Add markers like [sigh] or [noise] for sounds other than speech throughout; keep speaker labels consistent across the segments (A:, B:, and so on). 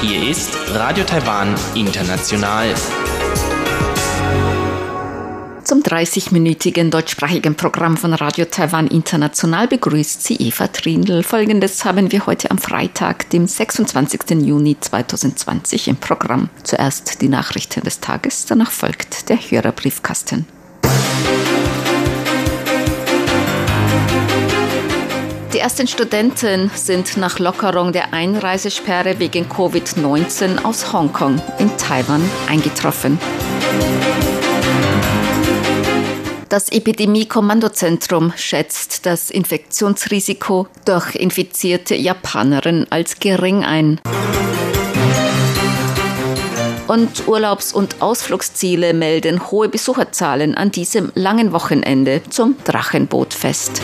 A: Hier ist Radio Taiwan International.
B: Zum 30-minütigen deutschsprachigen Programm von Radio Taiwan International begrüßt sie Eva Trindl. Folgendes haben wir heute am Freitag, dem 26. Juni 2020 im Programm. Zuerst die Nachrichten des Tages, danach folgt der Hörerbriefkasten. Ersten Studenten sind nach Lockerung der Einreisesperre wegen Covid-19 aus Hongkong in Taiwan eingetroffen. Das Epidemie-Kommandozentrum schätzt das Infektionsrisiko durch infizierte Japanerinnen als gering ein. Und Urlaubs- und Ausflugsziele melden hohe Besucherzahlen an diesem langen Wochenende zum Drachenbootfest.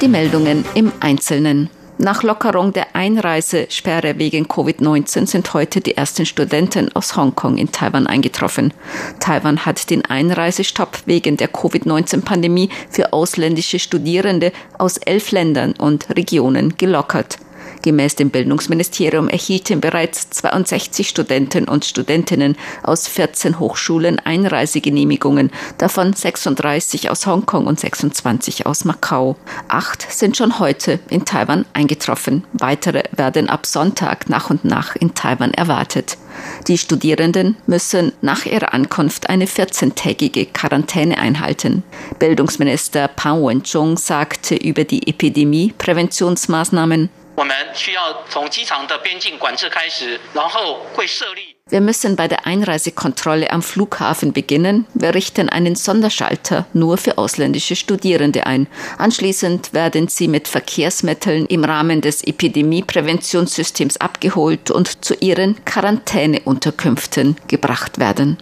B: Die Meldungen im Einzelnen. Nach Lockerung der Einreisesperre wegen Covid-19 sind heute die ersten Studenten aus Hongkong in Taiwan eingetroffen. Taiwan hat den Einreisestopp wegen der Covid-19-Pandemie für ausländische Studierende aus elf Ländern und Regionen gelockert. Gemäß dem Bildungsministerium erhielten bereits 62 Studenten und Studentinnen aus 14 Hochschulen Einreisegenehmigungen, davon 36 aus Hongkong und 26 aus Macau. Acht sind schon heute in Taiwan eingetroffen. Weitere werden ab Sonntag nach und nach in Taiwan erwartet. Die Studierenden müssen nach ihrer Ankunft eine 14-tägige Quarantäne einhalten. Bildungsminister Pang Wen-chung sagte über die Epidemie-Präventionsmaßnahmen 我们需要从机场的边境管制开始，然后会设立。wir müssen bei der Einreisekontrolle am Flughafen beginnen. Wir richten einen Sonderschalter nur für ausländische Studierende ein. Anschließend werden sie mit Verkehrsmitteln im Rahmen des Epidemiepräventionssystems abgeholt und zu ihren Quarantäneunterkünften gebracht werden.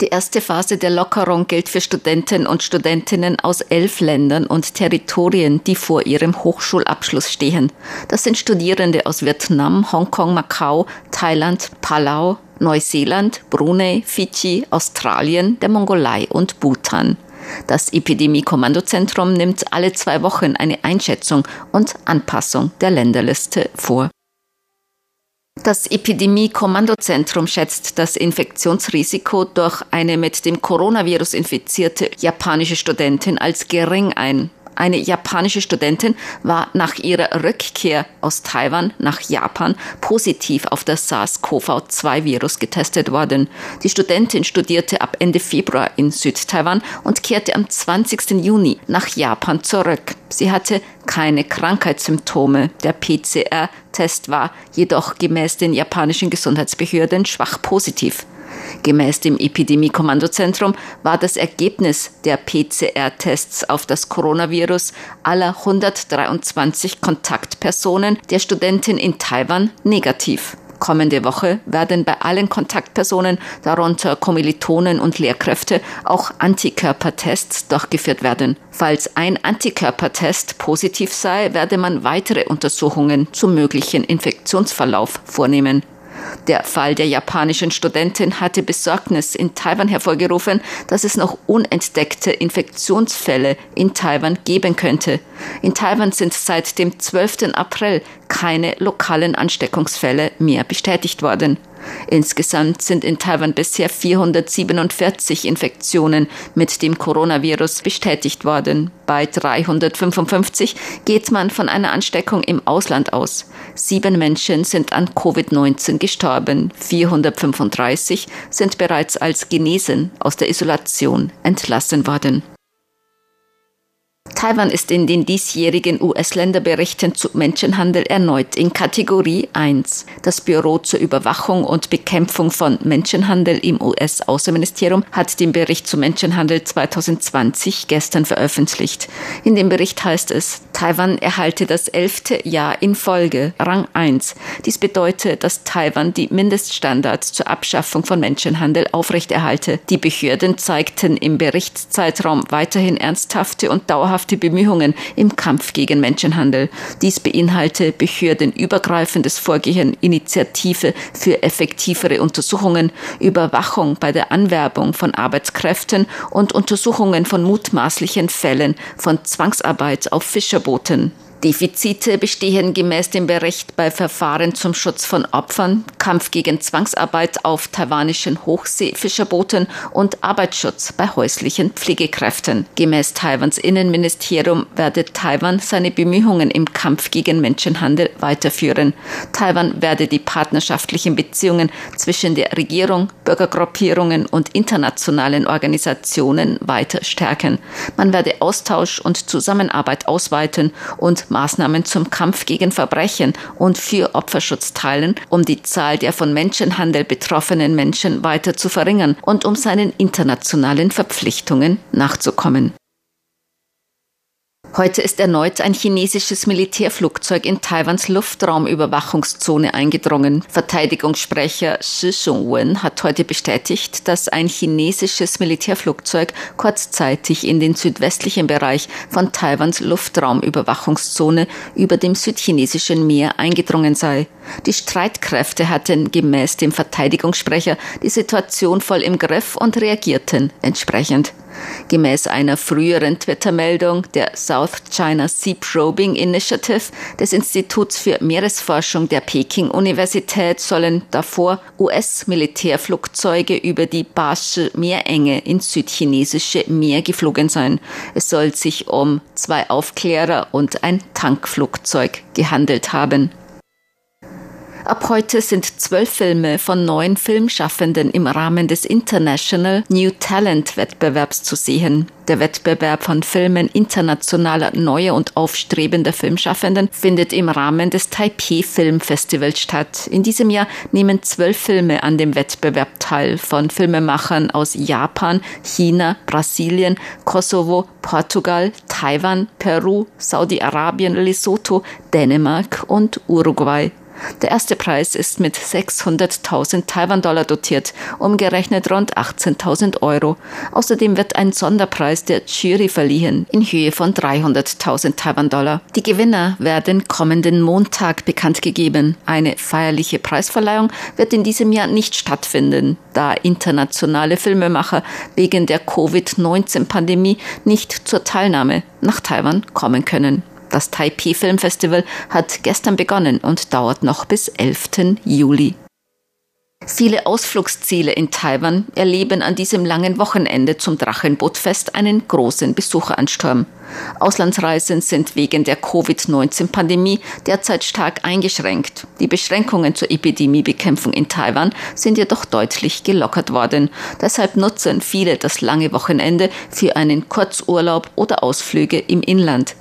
B: die erste Phase der Lockerung gilt für Studenten und Studentinnen aus elf Ländern und Territorien, die vor ihrem Hochschulabschluss stehen. Das sind Studierende aus Vietnam, Hongkong, Macau, Thailand, Palau, Neuseeland, Brunei, Fidschi, Australien, der Mongolei und Bhutan. Das Epidemie-Kommandozentrum nimmt alle zwei Wochen eine Einschätzung und Anpassung der Länderliste vor. Das Epidemie-Kommandozentrum schätzt das Infektionsrisiko durch eine mit dem Coronavirus infizierte japanische Studentin als gering ein. Eine japanische Studentin war nach ihrer Rückkehr aus Taiwan nach Japan positiv auf das SARS-CoV-2-Virus getestet worden. Die Studentin studierte ab Ende Februar in Südtaiwan und kehrte am 20. Juni nach Japan zurück. Sie hatte keine Krankheitssymptome. Der PCR-Test war jedoch gemäß den japanischen Gesundheitsbehörden schwach positiv. Gemäß dem Epidemie-Kommandozentrum war das Ergebnis der PCR-Tests auf das Coronavirus aller 123 Kontaktpersonen der Studentin in Taiwan negativ. Kommende Woche werden bei allen Kontaktpersonen, darunter Kommilitonen und Lehrkräfte, auch Antikörpertests durchgeführt werden. Falls ein Antikörpertest positiv sei, werde man weitere Untersuchungen zum möglichen Infektionsverlauf vornehmen. Der Fall der japanischen Studentin hatte Besorgnis in Taiwan hervorgerufen, dass es noch unentdeckte Infektionsfälle in Taiwan geben könnte. In Taiwan sind seit dem 12. April keine lokalen Ansteckungsfälle mehr bestätigt worden. Insgesamt sind in Taiwan bisher 447 Infektionen mit dem Coronavirus bestätigt worden. Bei 355 geht man von einer Ansteckung im Ausland aus. Sieben Menschen sind an Covid-19 gestorben. 435 sind bereits als genesen aus der Isolation entlassen worden. Taiwan ist in den diesjährigen US-Länderberichten zu Menschenhandel erneut in Kategorie 1. Das Büro zur Überwachung und Bekämpfung von Menschenhandel im US-Außenministerium hat den Bericht zu Menschenhandel 2020 gestern veröffentlicht. In dem Bericht heißt es, Taiwan erhalte das elfte Jahr in Folge Rang 1. Dies bedeutet, dass Taiwan die Mindeststandards zur Abschaffung von Menschenhandel aufrechterhalte. Die Behörden zeigten im Berichtszeitraum weiterhin ernsthafte und dauerhafte ernsthafte Bemühungen im Kampf gegen Menschenhandel. Dies beinhalte behördenübergreifendes Vorgehen, Initiative für effektivere Untersuchungen, Überwachung bei der Anwerbung von Arbeitskräften und Untersuchungen von mutmaßlichen Fällen von Zwangsarbeit auf Fischerbooten. Defizite bestehen gemäß dem Bericht bei Verfahren zum Schutz von Opfern, Kampf gegen Zwangsarbeit auf taiwanischen Hochseefischerbooten und Arbeitsschutz bei häuslichen Pflegekräften. Gemäß Taiwans Innenministerium werde Taiwan seine Bemühungen im Kampf gegen Menschenhandel weiterführen. Taiwan werde die partnerschaftlichen Beziehungen zwischen der Regierung, Bürgergruppierungen und internationalen Organisationen weiter stärken. Man werde Austausch und Zusammenarbeit ausweiten und Maßnahmen zum Kampf gegen Verbrechen und für Opferschutz teilen, um die Zahl der von Menschenhandel betroffenen Menschen weiter zu verringern und um seinen internationalen Verpflichtungen nachzukommen. Heute ist erneut ein chinesisches Militärflugzeug in Taiwans Luftraumüberwachungszone eingedrungen. Verteidigungssprecher Shi Shongwen hat heute bestätigt, dass ein chinesisches Militärflugzeug kurzzeitig in den südwestlichen Bereich von Taiwans Luftraumüberwachungszone über dem südchinesischen Meer eingedrungen sei. Die Streitkräfte hatten gemäß dem Verteidigungssprecher die Situation voll im Griff und reagierten entsprechend. Gemäß einer früheren Twitter-Meldung der South China Sea Probing Initiative des Instituts für Meeresforschung der Peking-Universität sollen davor US-Militärflugzeuge über die Bashi Meerenge ins südchinesische Meer geflogen sein. Es soll sich um zwei Aufklärer und ein Tankflugzeug gehandelt haben. Ab heute sind zwölf Filme von neun Filmschaffenden im Rahmen des International New Talent Wettbewerbs zu sehen. Der Wettbewerb von Filmen internationaler neuer und aufstrebender Filmschaffenden findet im Rahmen des Taipei Film Festivals statt. In diesem Jahr nehmen zwölf Filme an dem Wettbewerb teil von Filmemachern aus Japan, China, Brasilien, Kosovo, Portugal, Taiwan, Peru, Saudi-Arabien, Lesotho, Dänemark und Uruguay. Der erste Preis ist mit 600.000 Taiwan-Dollar dotiert, umgerechnet rund 18.000 Euro. Außerdem wird ein Sonderpreis der Jury verliehen in Höhe von 300.000 Taiwan-Dollar. Die Gewinner werden kommenden Montag bekannt gegeben. Eine feierliche Preisverleihung wird in diesem Jahr nicht stattfinden, da internationale Filmemacher wegen der Covid-19-Pandemie nicht zur Teilnahme nach Taiwan kommen können. Das Taipei Film Festival hat gestern begonnen und dauert noch bis 11. Juli. Viele Ausflugsziele in Taiwan erleben an diesem langen Wochenende zum Drachenbootfest einen großen Besucheransturm. Auslandsreisen sind wegen der Covid-19-Pandemie derzeit stark eingeschränkt. Die Beschränkungen zur Epidemiebekämpfung in Taiwan sind jedoch deutlich gelockert worden. Deshalb nutzen viele das lange Wochenende für einen Kurzurlaub oder Ausflüge im Inland.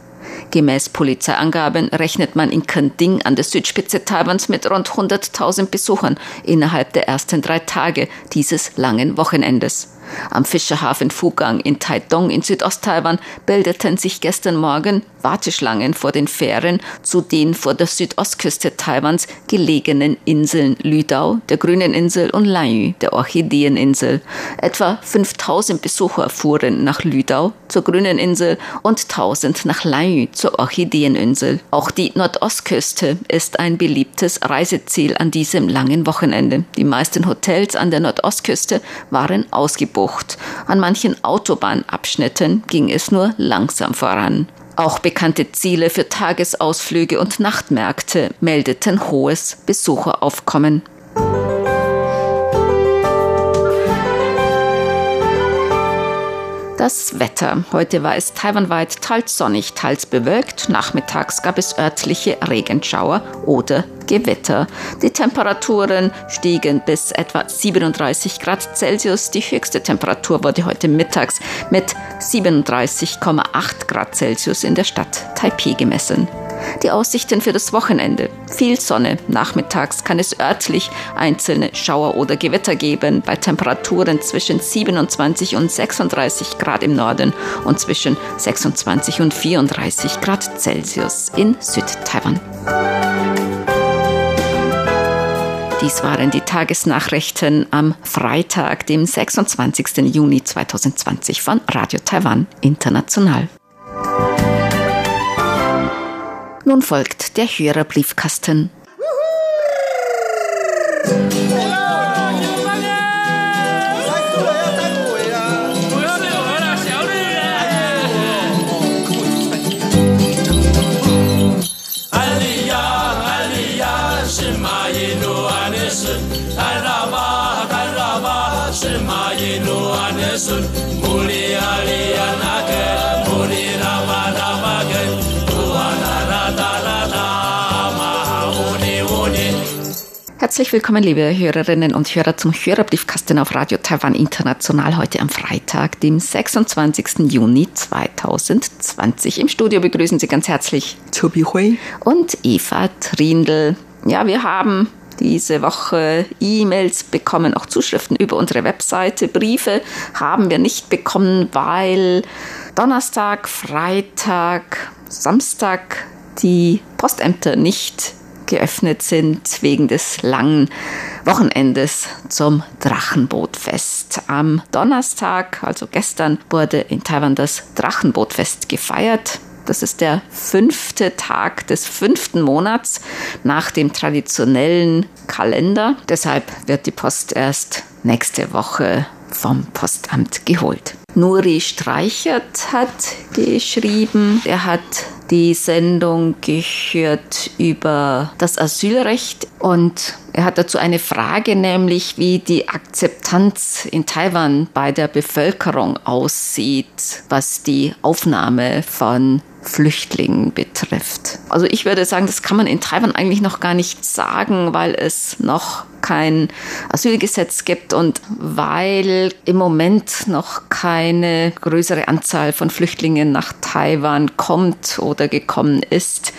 B: Gemäß Polizeiangaben rechnet man in Kending an der Südspitze Taiwans mit rund 100.000 Besuchern innerhalb der ersten drei Tage dieses langen Wochenendes. Am Fischerhafen Fugang in Taidong in Südost-Taiwan bildeten sich gestern Morgen Warteschlangen vor den Fähren zu den vor der Südostküste Taiwans gelegenen Inseln Lüdao, der Grünen Insel und Lanyu, der Orchideeninsel. Etwa 5000 Besucher fuhren nach Lüdao, zur Grünen Insel und 1000 nach Lanyu, zur Orchideeninsel. Auch die Nordostküste ist ein beliebtes Reiseziel an diesem langen Wochenende. Die meisten Hotels an der Nordostküste waren ausgebucht Bucht. An manchen Autobahnabschnitten ging es nur langsam voran. Auch bekannte Ziele für Tagesausflüge und Nachtmärkte meldeten hohes Besucheraufkommen. Das Wetter. Heute war es taiwanweit teils sonnig, teils bewölkt. Nachmittags gab es örtliche Regenschauer oder Gewitter. Die Temperaturen stiegen bis etwa 37 Grad Celsius. Die höchste Temperatur wurde heute mittags mit 37,8 Grad Celsius in der Stadt Taipei gemessen. Die Aussichten für das Wochenende. Viel Sonne. Nachmittags kann es örtlich einzelne Schauer oder Gewitter geben bei Temperaturen zwischen 27 und 36 Grad im Norden und zwischen 26 und 34 Grad Celsius in Südtaiwan. Dies waren die Tagesnachrichten am Freitag, dem 26. Juni 2020 von Radio Taiwan International. Nun folgt der Hörerbriefkasten. Herzlich willkommen, liebe Hörerinnen und Hörer, zum Hörerbriefkasten auf Radio Taiwan International heute am Freitag, dem 26. Juni 2020. Im Studio begrüßen Sie ganz herzlich
C: Tobi Hui
B: und Eva Trindl. Ja, wir haben diese Woche E-Mails bekommen, auch Zuschriften über unsere Webseite. Briefe haben wir nicht bekommen, weil Donnerstag, Freitag, Samstag die Postämter nicht geöffnet sind wegen des langen Wochenendes zum Drachenbootfest. Am Donnerstag, also gestern, wurde in Taiwan das Drachenbootfest gefeiert. Das ist der fünfte Tag des fünften Monats nach dem traditionellen Kalender. Deshalb wird die Post erst nächste Woche vom Postamt geholt. Nuri Streichert hat geschrieben, er hat die Sendung gehört über das Asylrecht und er hat dazu eine Frage, nämlich wie die Akzeptanz in Taiwan bei der Bevölkerung aussieht, was die Aufnahme von Flüchtlingen betrifft. Also ich würde sagen, das kann man in Taiwan eigentlich noch gar nicht sagen, weil es noch kein Asylgesetz gibt und weil im Moment noch keine größere Anzahl von Flüchtlingen nach Taiwan kommt oder gekommen ist.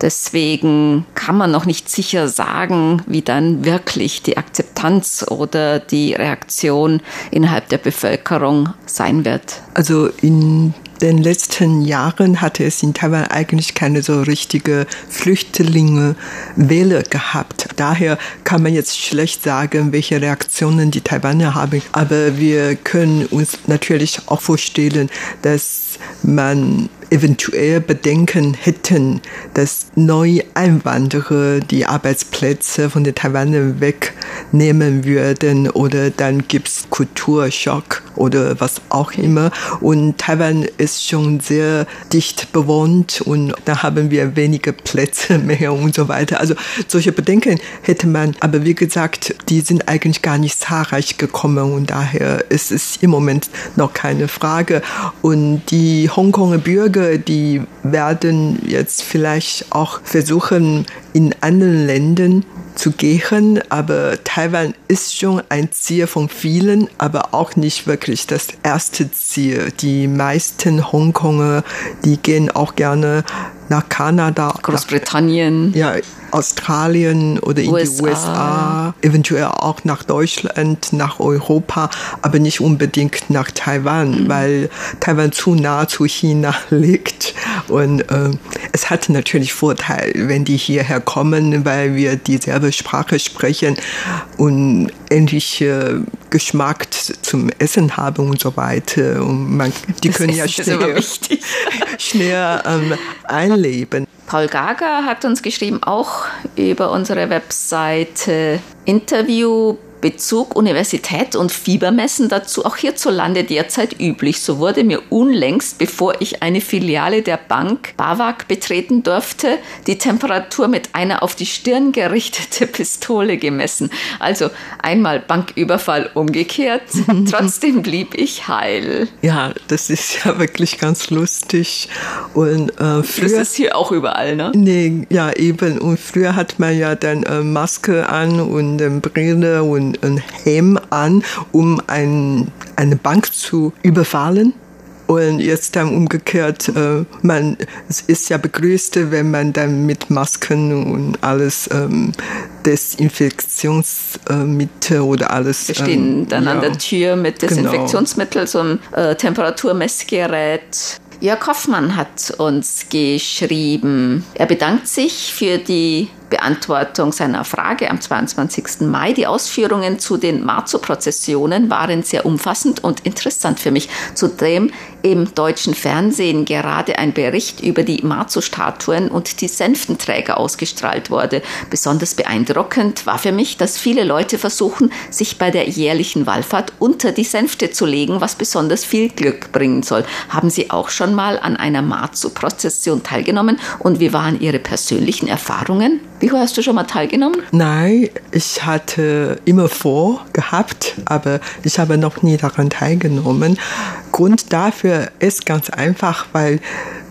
B: Deswegen kann man noch nicht sicher sagen, wie dann wirklich die Akzeptanz oder die Reaktion innerhalb der Bevölkerung sein wird.
C: Also in den letzten Jahren hatte es in Taiwan eigentlich keine so richtige Flüchtlinge-Welle gehabt. Daher kann man jetzt schlecht sagen, welche Reaktionen die Taiwaner haben. Aber wir können uns natürlich auch vorstellen, dass man eventuell Bedenken hätten, dass neue Einwanderer die Arbeitsplätze von den Taiwanern wegnehmen würden oder dann gibt's Kulturschock oder was auch immer. Und Taiwan ist schon sehr dicht bewohnt und da haben wir weniger Plätze [laughs] mehr und so weiter. Also solche Bedenken hätte man, aber wie gesagt, die sind eigentlich gar nicht zahlreich gekommen und daher ist es im Moment noch keine Frage. Und die Hongkonger Bürger denke, die werden jetzt vielleicht auch versuchen, in anderen Ländern zu gehen, aber Taiwan ist schon ein Ziel von vielen, aber auch nicht wirklich das erste Ziel. Die meisten Hongkonger, die gehen auch gerne nach Kanada,
B: Großbritannien.
C: Nach, ja, Australien oder in USA. die USA, eventuell auch nach Deutschland, nach Europa, aber nicht unbedingt nach Taiwan, mhm. weil Taiwan zu nah zu China [laughs] liegt. Und äh, es hat natürlich Vorteil, wenn die hierher kommen, weil wir dieselbe Sprache sprechen und ähnliche Geschmack zum Essen haben und so weiter. Und man, die das können ja schnell, [laughs] schnell ähm, einleben.
B: Paul Gager hat uns geschrieben, auch über unsere Webseite Interview Bezug Universität und Fiebermessen dazu auch hierzulande derzeit üblich. So wurde mir unlängst, bevor ich eine Filiale der Bank BAWAG betreten durfte, die Temperatur mit einer auf die Stirn gerichtete [laughs] Pistole gemessen. Also einmal Banküberfall umgekehrt. [laughs] Trotzdem blieb ich heil.
C: Ja, das ist ja wirklich ganz lustig. Und äh, früher,
B: das ist hier auch überall, ne?
C: Nee, ja eben. Und früher hat man ja dann äh, Maske an und äh, Brille und ein Helm an, um ein, eine Bank zu überfallen. Und jetzt dann umgekehrt, äh, man es ist ja begrüßt, wenn man dann mit Masken und alles ähm, Desinfektionsmittel oder alles.
B: Wir stehen ähm, dann ja, an der Tür mit genau. Desinfektionsmittel, genau. so einem äh, Temperaturmessgerät. Jörg Hoffmann hat uns geschrieben, er bedankt sich für die Beantwortung seiner Frage am 22. Mai. Die Ausführungen zu den Marzo-Prozessionen waren sehr umfassend und interessant für mich. Zudem im deutschen Fernsehen gerade ein Bericht über die Marzo-Statuen und die Sänftenträger ausgestrahlt wurde. Besonders beeindruckend war für mich, dass viele Leute versuchen, sich bei der jährlichen Wallfahrt unter die Sänfte zu legen, was besonders viel Glück bringen soll. Haben Sie auch schon mal an einer Marzo-Prozession teilgenommen und wie waren Ihre persönlichen Erfahrungen? Wie hast du schon mal teilgenommen?
C: Nein, ich hatte immer vor gehabt, aber ich habe noch nie daran teilgenommen. Grund dafür ist ganz einfach, weil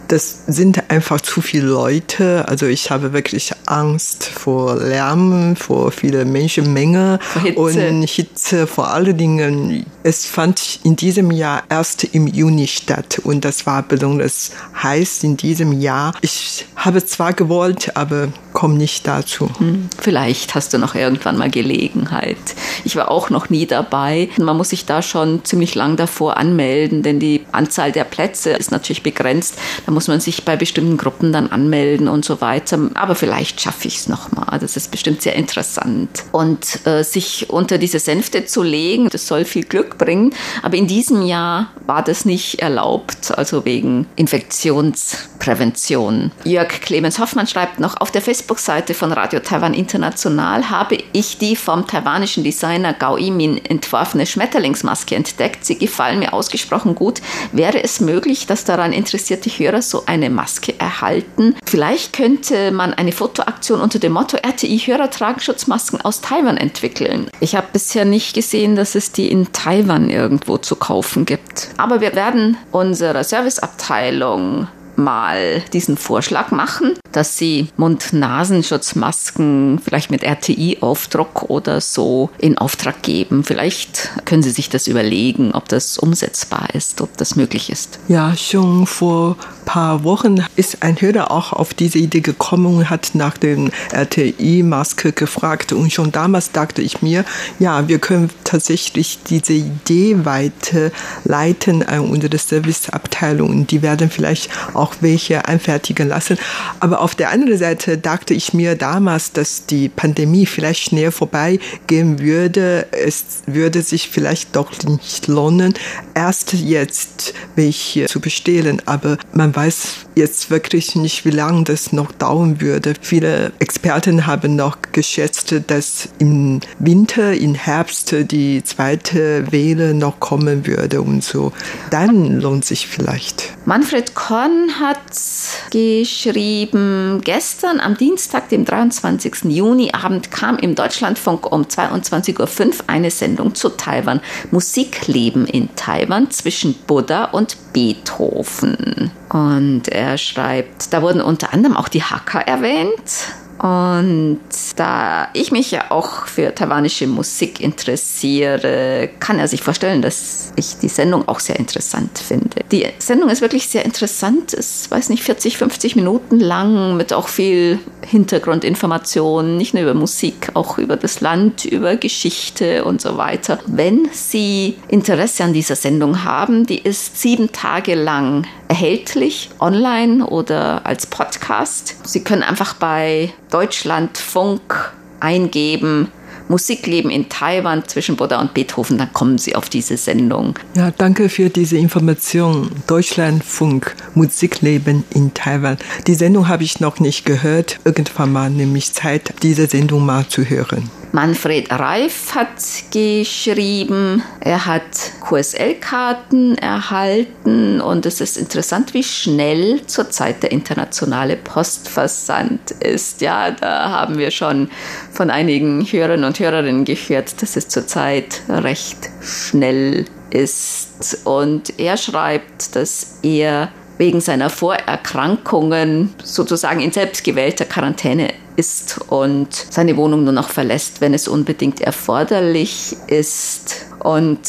C: das sind einfach zu viele Leute. Also ich habe wirklich Angst vor Lärm, vor viele Menschenmenge Hitze. und Hitze. Vor allen Dingen, es fand in diesem Jahr erst im Juni statt und das war besonders heiß in diesem Jahr. Ich habe zwar gewollt, aber komme nicht dazu. Hm,
B: vielleicht hast du noch irgendwann mal Gelegenheit. Ich war auch noch nie dabei. Man muss sich da schon ziemlich lang davor anmelden, denn die Anzahl der Plätze ist natürlich begrenzt. Da muss muss man sich bei bestimmten Gruppen dann anmelden und so weiter. Aber vielleicht schaffe ich es nochmal. Das ist bestimmt sehr interessant. Und äh, sich unter diese Sänfte zu legen, das soll viel Glück bringen. Aber in diesem Jahr war das nicht erlaubt, also wegen Infektionsprävention. Jörg Clemens Hoffmann schreibt noch, auf der Facebook-Seite von Radio Taiwan International habe ich die vom taiwanischen Designer Gao Yimin entworfene Schmetterlingsmaske entdeckt. Sie gefallen mir ausgesprochen gut. Wäre es möglich, dass daran interessierte Hörer so eine Maske erhalten. Vielleicht könnte man eine Fotoaktion unter dem Motto RTI-Hörer tragen Schutzmasken aus Taiwan entwickeln. Ich habe bisher nicht gesehen, dass es die in Taiwan irgendwo zu kaufen gibt. Aber wir werden unserer Serviceabteilung mal diesen Vorschlag machen, dass sie Mund-Nasenschutzmasken vielleicht mit RTI-Aufdruck oder so in Auftrag geben. Vielleicht können Sie sich das überlegen, ob das umsetzbar ist, ob das möglich ist.
C: Ja, schon vor paar Wochen ist ein Hörer auch auf diese Idee gekommen und hat nach den RTI-Maske gefragt. Und schon damals dachte ich mir, ja, wir können tatsächlich diese Idee weiterleiten an unsere Serviceabteilung. Die werden vielleicht auch welche anfertigen lassen. Aber auf der anderen Seite dachte ich mir damals, dass die Pandemie vielleicht schnell vorbeigehen würde. Es würde sich vielleicht doch nicht lohnen, erst jetzt welche zu bestellen. Aber man weiß jetzt wirklich nicht, wie lange das noch dauern würde. Viele Experten haben noch geschätzt, dass im Winter, im Herbst die zweite Welle noch kommen würde und so. Dann lohnt sich vielleicht.
B: Manfred Korn hat geschrieben, gestern am Dienstag, dem 23. Juni Abend kam im Deutschlandfunk um 22.05 Uhr eine Sendung zu Taiwan. Musikleben in Taiwan zwischen Buddha und Beethoven. Und er schreibt, da wurden unter anderem auch die Hacker erwähnt. Und da ich mich ja auch für taiwanische Musik interessiere, kann er sich vorstellen, dass ich die Sendung auch sehr interessant finde. Die Sendung ist wirklich sehr interessant, ist, weiß nicht, 40, 50 Minuten lang mit auch viel Hintergrundinformationen, nicht nur über Musik, auch über das Land, über Geschichte und so weiter. Wenn Sie Interesse an dieser Sendung haben, die ist sieben Tage lang erhältlich, online oder als Podcast. Sie können einfach bei Deutschlandfunk eingeben, Musikleben in Taiwan zwischen Buddha und Beethoven, dann kommen Sie auf diese Sendung.
C: Ja, danke für diese Information. Deutschlandfunk, Musikleben in Taiwan. Die Sendung habe ich noch nicht gehört. Irgendwann mal nehme ich Zeit, diese Sendung mal zu hören.
B: Manfred Reif hat geschrieben, er hat QSL-Karten erhalten und es ist interessant, wie schnell zurzeit der internationale Postversand ist. Ja, da haben wir schon von einigen Hörern und Hörerinnen gehört, dass es zurzeit recht schnell ist. Und er schreibt, dass er wegen seiner Vorerkrankungen sozusagen in selbstgewählter Quarantäne ist und seine Wohnung nur noch verlässt, wenn es unbedingt erforderlich ist. Und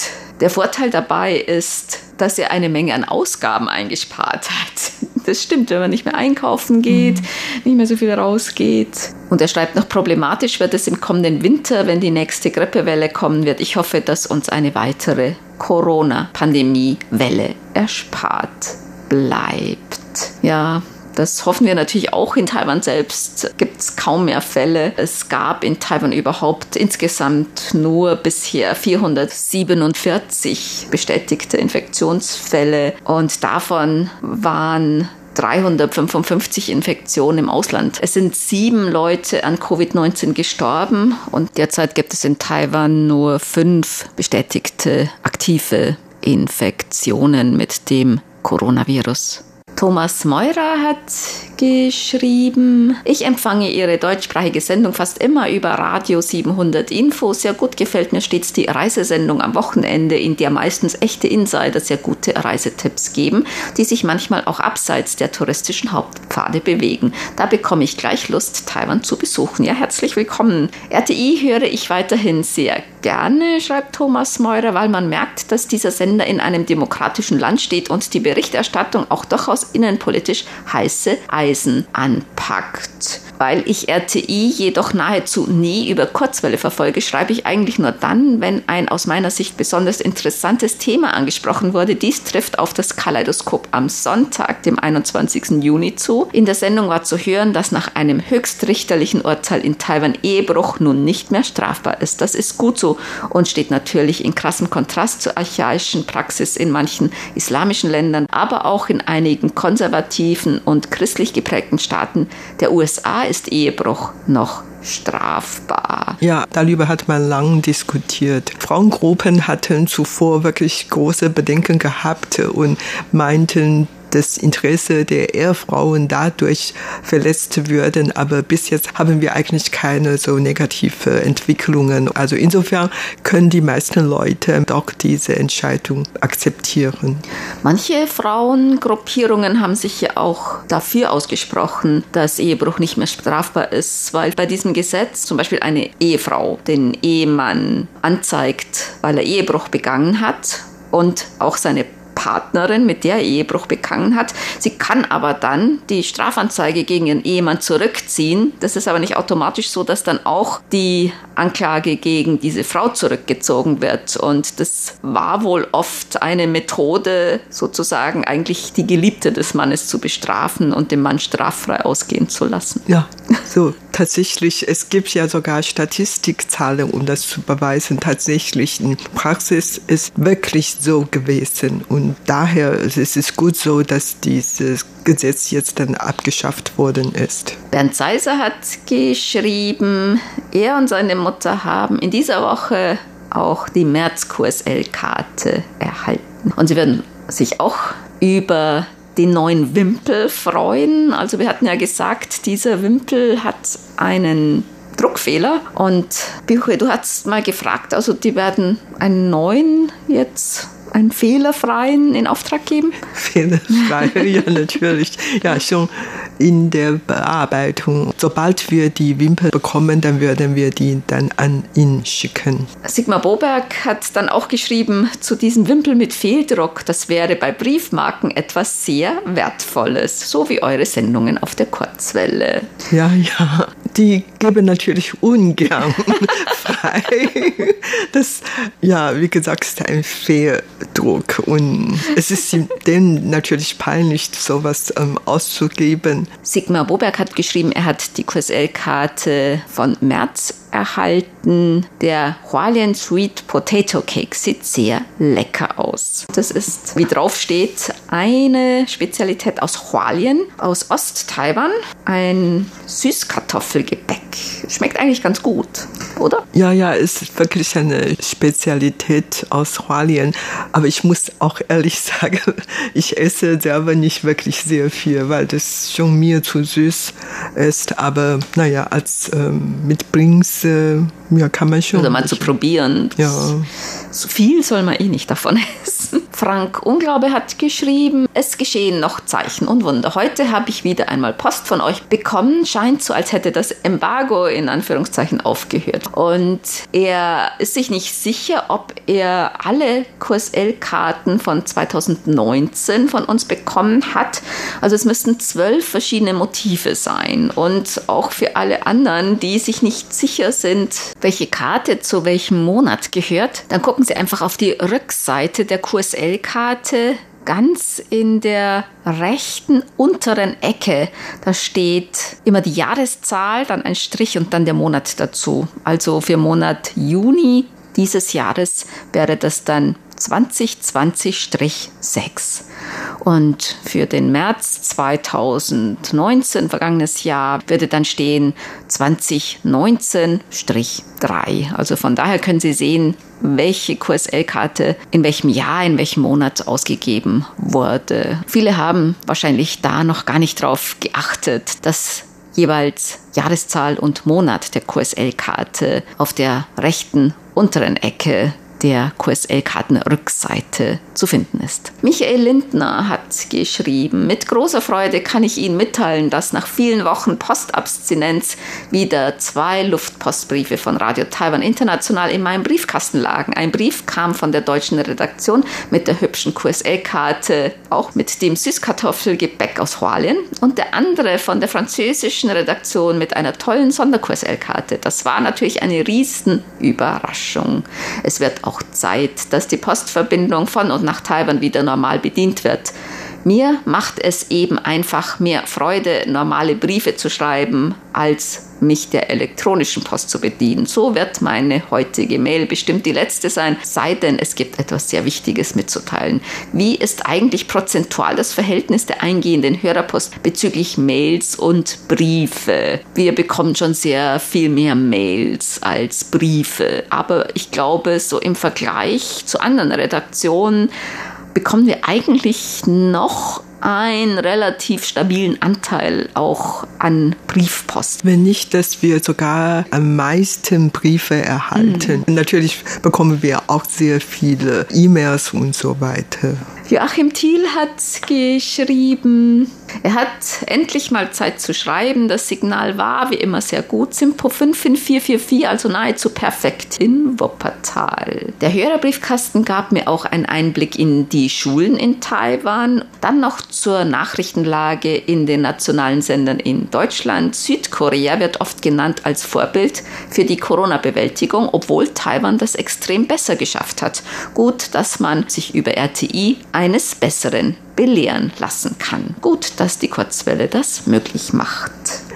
B: der Vorteil dabei ist, dass er eine Menge an Ausgaben eingespart hat. [laughs] Das stimmt, wenn man nicht mehr einkaufen geht, mhm. nicht mehr so viel rausgeht. Und er schreibt noch, problematisch wird es im kommenden Winter, wenn die nächste Grippewelle kommen wird. Ich hoffe, dass uns eine weitere Corona-Pandemie-Welle erspart bleibt. Ja, Das hoffen wir natürlich auch. In Taiwan selbst gibt es kaum mehr Fälle. Es gab in Taiwan überhaupt insgesamt nur bisher 447 bestätigte Infektionsfälle und davon waren 355 Infektionen im Ausland. Es sind sieben Leute an Covid-19 gestorben und derzeit gibt es in Taiwan nur fünf bestätigte aktive Infektionen mit dem Coronavirus. Thomas Meurer hat geschrieben, ich empfange Ihre deutschsprachige Sendung fast immer über Radio 700 Info. Sehr gut gefällt mir stets die Reisesendung am Wochenende, in der meistens echte Insider sehr gute Reisetipps geben, die sich manchmal auch abseits der touristischen Hauptpfade bewegen. Da bekomme ich gleich Lust, Taiwan zu besuchen. Ja, herzlich willkommen. RTI höre ich weiterhin sehr gerne, schreibt Thomas Meurer, weil man merkt, dass dieser Sender in einem demokratischen Land steht und die Berichterstattung auch durchaus innenpolitisch heiße Eisen anpackt. Weil ich RTI jedoch nahezu nie über Kurzwelle verfolge, schreibe ich eigentlich nur dann, wenn ein aus meiner Sicht besonders interessantes Thema angesprochen wurde. Dies trifft auf das Kaleidoskop am Sonntag, dem 21. Juni zu. In der Sendung war zu hören, dass nach einem höchstrichterlichen Urteil in Taiwan Ehebruch nun nicht mehr strafbar ist. Das ist gut so und steht natürlich in krassem Kontrast zur archaischen Praxis in manchen islamischen Ländern, aber auch in einigen konservativen und christlich geprägten Staaten der USA ist Ehebruch noch strafbar.
C: Ja, darüber hat man lang diskutiert. Frauengruppen hatten zuvor wirklich große Bedenken gehabt und meinten, das Interesse der Ehefrauen dadurch verletzt würden. Aber bis jetzt haben wir eigentlich keine so negative Entwicklungen. Also insofern können die meisten Leute doch diese Entscheidung akzeptieren.
B: Manche Frauengruppierungen haben sich ja auch dafür ausgesprochen, dass Ehebruch nicht mehr strafbar ist, weil bei diesem Gesetz zum Beispiel eine Ehefrau den Ehemann anzeigt, weil er Ehebruch begangen hat und auch seine Partnerin, mit der er Ehebruch begangen hat. Sie kann aber dann die Strafanzeige gegen ihren Ehemann zurückziehen. Das ist aber nicht automatisch so, dass dann auch die Anklage gegen diese Frau zurückgezogen wird. Und das war wohl oft eine Methode, sozusagen eigentlich die Geliebte des Mannes zu bestrafen und den Mann straffrei ausgehen zu lassen.
C: Ja, so tatsächlich, es gibt ja sogar Statistikzahlen, um das zu beweisen. Tatsächlich, in Praxis ist wirklich so gewesen. Und daher ist es gut so, dass dieses Gesetz jetzt dann abgeschafft worden ist.
B: Bernd Seiser hat geschrieben, er und seine Mutter haben in dieser Woche auch die Märzkurs-L-Karte erhalten. Und sie werden sich auch über den neuen Wimpel freuen. Also wir hatten ja gesagt, dieser Wimpel hat einen Druckfehler. Und Biche, du hast mal gefragt, also die werden einen neuen jetzt einen fehlerfreien in Auftrag geben? [laughs]
C: Fehlerfrei, ja natürlich. Ja, schon in der Bearbeitung. Sobald wir die Wimpel bekommen, dann werden wir die dann an ihn schicken.
B: Sigmar Boberg hat dann auch geschrieben, zu diesem Wimpel mit Fehldruck, das wäre bei Briefmarken etwas sehr Wertvolles, so wie eure Sendungen auf der Kurzwelle.
C: Ja, ja, die geben natürlich ungern [laughs] frei. Das, ja, wie gesagt, ist ein Fehldruck und es ist denen natürlich peinlich, sowas ähm, auszugeben.
B: Sigmar Boberg hat geschrieben, er hat die QSL-Karte von März erhalten. Der Hualien Sweet Potato Cake sieht sehr lecker aus. Das ist, wie drauf steht, eine Spezialität aus Hualien, aus Ost-Taiwan. Ein Süßkartoffelgebäck. Schmeckt eigentlich ganz gut, oder?
C: Ja, ja, ist wirklich eine Spezialität aus Hualien. Aber ich muss auch ehrlich [laughs] sagen, ich esse selber nicht wirklich sehr viel, weil das schon mir zu süß ist. Aber naja, als ähm, mit Brings äh, ja, kann man schon.
B: Oder mal zu probieren.
C: Ja.
B: So viel soll man eh nicht davon [laughs] essen. Frank Unglaube hat geschrieben, es geschehen noch Zeichen und Wunder. Heute habe ich wieder einmal Post von euch bekommen. Scheint so, als hätte das Embargo in Anführungszeichen aufgehört. Und er ist sich nicht sicher, ob er alle QSL-Karten von 2019 von uns bekommen hat. Also es müssten zwölf verschiedene Motive sein. Und auch für alle anderen, die sich nicht sicher sind, welche Karte zu welchem Monat gehört, dann gucken Sie einfach auf die Rückseite der QSL-Karte ganz in der rechten unteren Ecke, da steht immer die Jahreszahl, dann ein Strich und dann der Monat dazu. Also für Monat Juni dieses Jahres wäre das dann 2020-6. Und für den März 2019, vergangenes Jahr, würde dann stehen 2019-3. Also von daher können Sie sehen, welche QSL-Karte in welchem Jahr, in welchem Monat ausgegeben wurde. Viele haben wahrscheinlich da noch gar nicht drauf geachtet, dass jeweils Jahreszahl und Monat der QSL-Karte auf der rechten unteren Ecke der QSL-Kartenrückseite zu finden ist. Michael Lindner hat geschrieben, mit großer Freude kann ich Ihnen mitteilen, dass nach vielen Wochen Postabstinenz wieder zwei Luftpostbriefe von Radio Taiwan International in meinem Briefkasten lagen. Ein Brief kam von der deutschen Redaktion mit der hübschen QSL-Karte, auch mit dem Süßkartoffelgebäck aus Hualien und der andere von der französischen Redaktion mit einer tollen Sonder-QSL-Karte. Das war natürlich eine riesen Überraschung. Es wird auch auch Zeit, dass die Postverbindung von und nach Taiwan wieder normal bedient wird. Mir macht es eben einfach mehr Freude, normale Briefe zu schreiben, als mich der elektronischen Post zu bedienen. So wird meine heutige Mail bestimmt die letzte sein, sei denn es gibt etwas sehr Wichtiges mitzuteilen. Wie ist eigentlich prozentual das Verhältnis der eingehenden Hörerpost bezüglich Mails und Briefe? Wir bekommen schon sehr viel mehr Mails als Briefe, aber ich glaube, so im Vergleich zu anderen Redaktionen bekommen wir eigentlich noch einen relativ stabilen Anteil auch an Briefpost.
C: Wenn nicht, dass wir sogar am meisten Briefe erhalten. Mhm. Natürlich bekommen wir auch sehr viele E-Mails und so weiter.
B: Joachim Thiel hat geschrieben, er hat endlich mal Zeit zu schreiben. Das Signal war wie immer sehr gut. Simpo 55444, also nahezu perfekt in Wuppertal. Der Hörerbriefkasten gab mir auch einen Einblick in die Schulen in Taiwan. Dann noch zur Nachrichtenlage in den nationalen Sendern in Deutschland. Südkorea wird oft genannt als Vorbild für die Corona-Bewältigung, obwohl Taiwan das extrem besser geschafft hat. Gut, dass man sich über RTI eines Besseren belehren lassen kann. Gut, dass die Kurzwelle das möglich macht.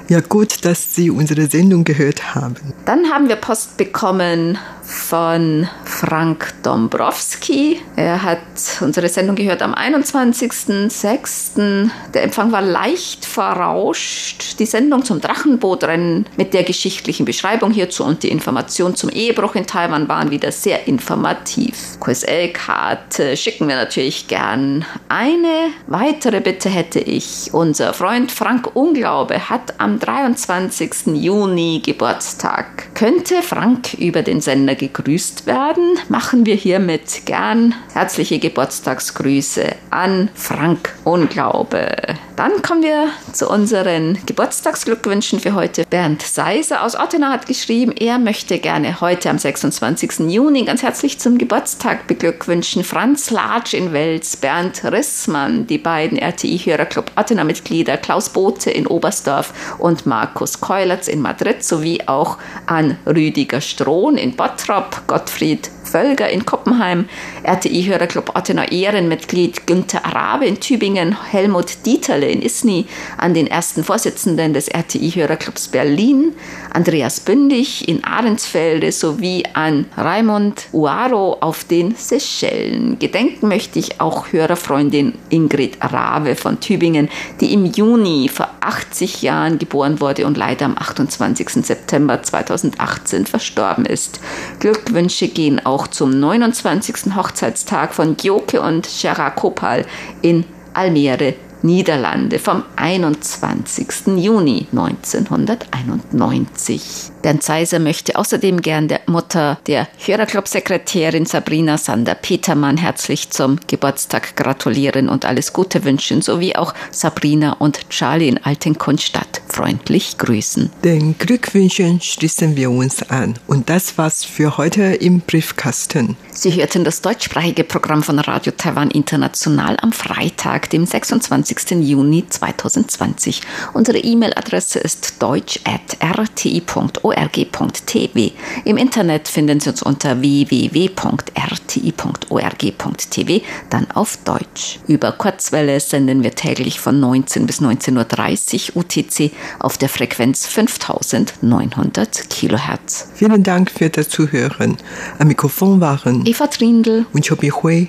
C: Ja, gut, dass Sie unsere Sendung gehört haben.
B: Dann haben wir Post bekommen von Frank Dombrowski. Er hat unsere Sendung gehört am 21.06. Der Empfang war leicht verrauscht. Die Sendung zum Drachenbootrennen mit der geschichtlichen Beschreibung hierzu und die Information zum Ehebruch in Taiwan waren wieder sehr informativ. QSL-Karte schicken wir natürlich gern. Eine weitere Bitte hätte ich. Unser Freund Frank Unglaube hat am 23. Juni Geburtstag. Könnte Frank über den Sender gegrüßt werden? Machen wir hiermit gern herzliche Geburtstagsgrüße an Frank Unglaube. Dann kommen wir zu unseren Geburtstagsglückwünschen für heute. Bernd Seiser aus Ottenau hat geschrieben, er möchte gerne heute am 26. Juni ganz herzlich zum Geburtstag beglückwünschen. Franz Latsch in Wels, Bernd Rissmann, die beiden RTI-Hörerclub Ottenau-Mitglieder, Klaus Bote in Oberstdorf und Markus Keulertz in Madrid sowie auch an Rüdiger Strohn in Bottrop, Gottfried Völger in Koppenheim, RTI-Hörerclub Ottenau Ehrenmitglied Günther Arabe in Tübingen, Helmut Dieterle in Isny, an den ersten Vorsitzenden des RTI-Hörerclubs Berlin, Andreas Bündig in Ahrensfelde sowie an Raimund Uaro auf den Seychellen. Gedenken möchte ich auch Hörerfreundin Ingrid Arabe von Tübingen, die im Juni vor 80 Jahren geboren wurde und leider am 28. September 2018 verstorben ist. Glückwünsche gehen auch auch zum 29. Hochzeitstag von Gioke und Gerard Kopal in Almere, Niederlande vom 21. Juni 1991. Bernd Seiser möchte außerdem gern der Mutter der Hörerclub-Sekretärin Sabrina Sander-Petermann herzlich zum Geburtstag gratulieren und alles Gute wünschen, sowie auch Sabrina und Charlie in Altenkunstadt freundlich grüßen.
C: Den Glückwünschen schließen wir uns an. Und das war's für heute im Briefkasten.
B: Sie hörten das deutschsprachige Programm von Radio Taiwan International am Freitag, dem 26. 21. Juni 2020. Unsere E-Mail-Adresse ist deutsch.rti.org.tv. Im Internet finden Sie uns unter www.rti.org.tv, dann auf Deutsch. Über Kurzwelle senden wir täglich von 19 bis 19.30 Uhr UTC auf der Frequenz 5900 Kilohertz.
C: Vielen Dank für das Zuhören. Am Mikrofon waren
B: Eva Trindl
C: und Chobi Hui.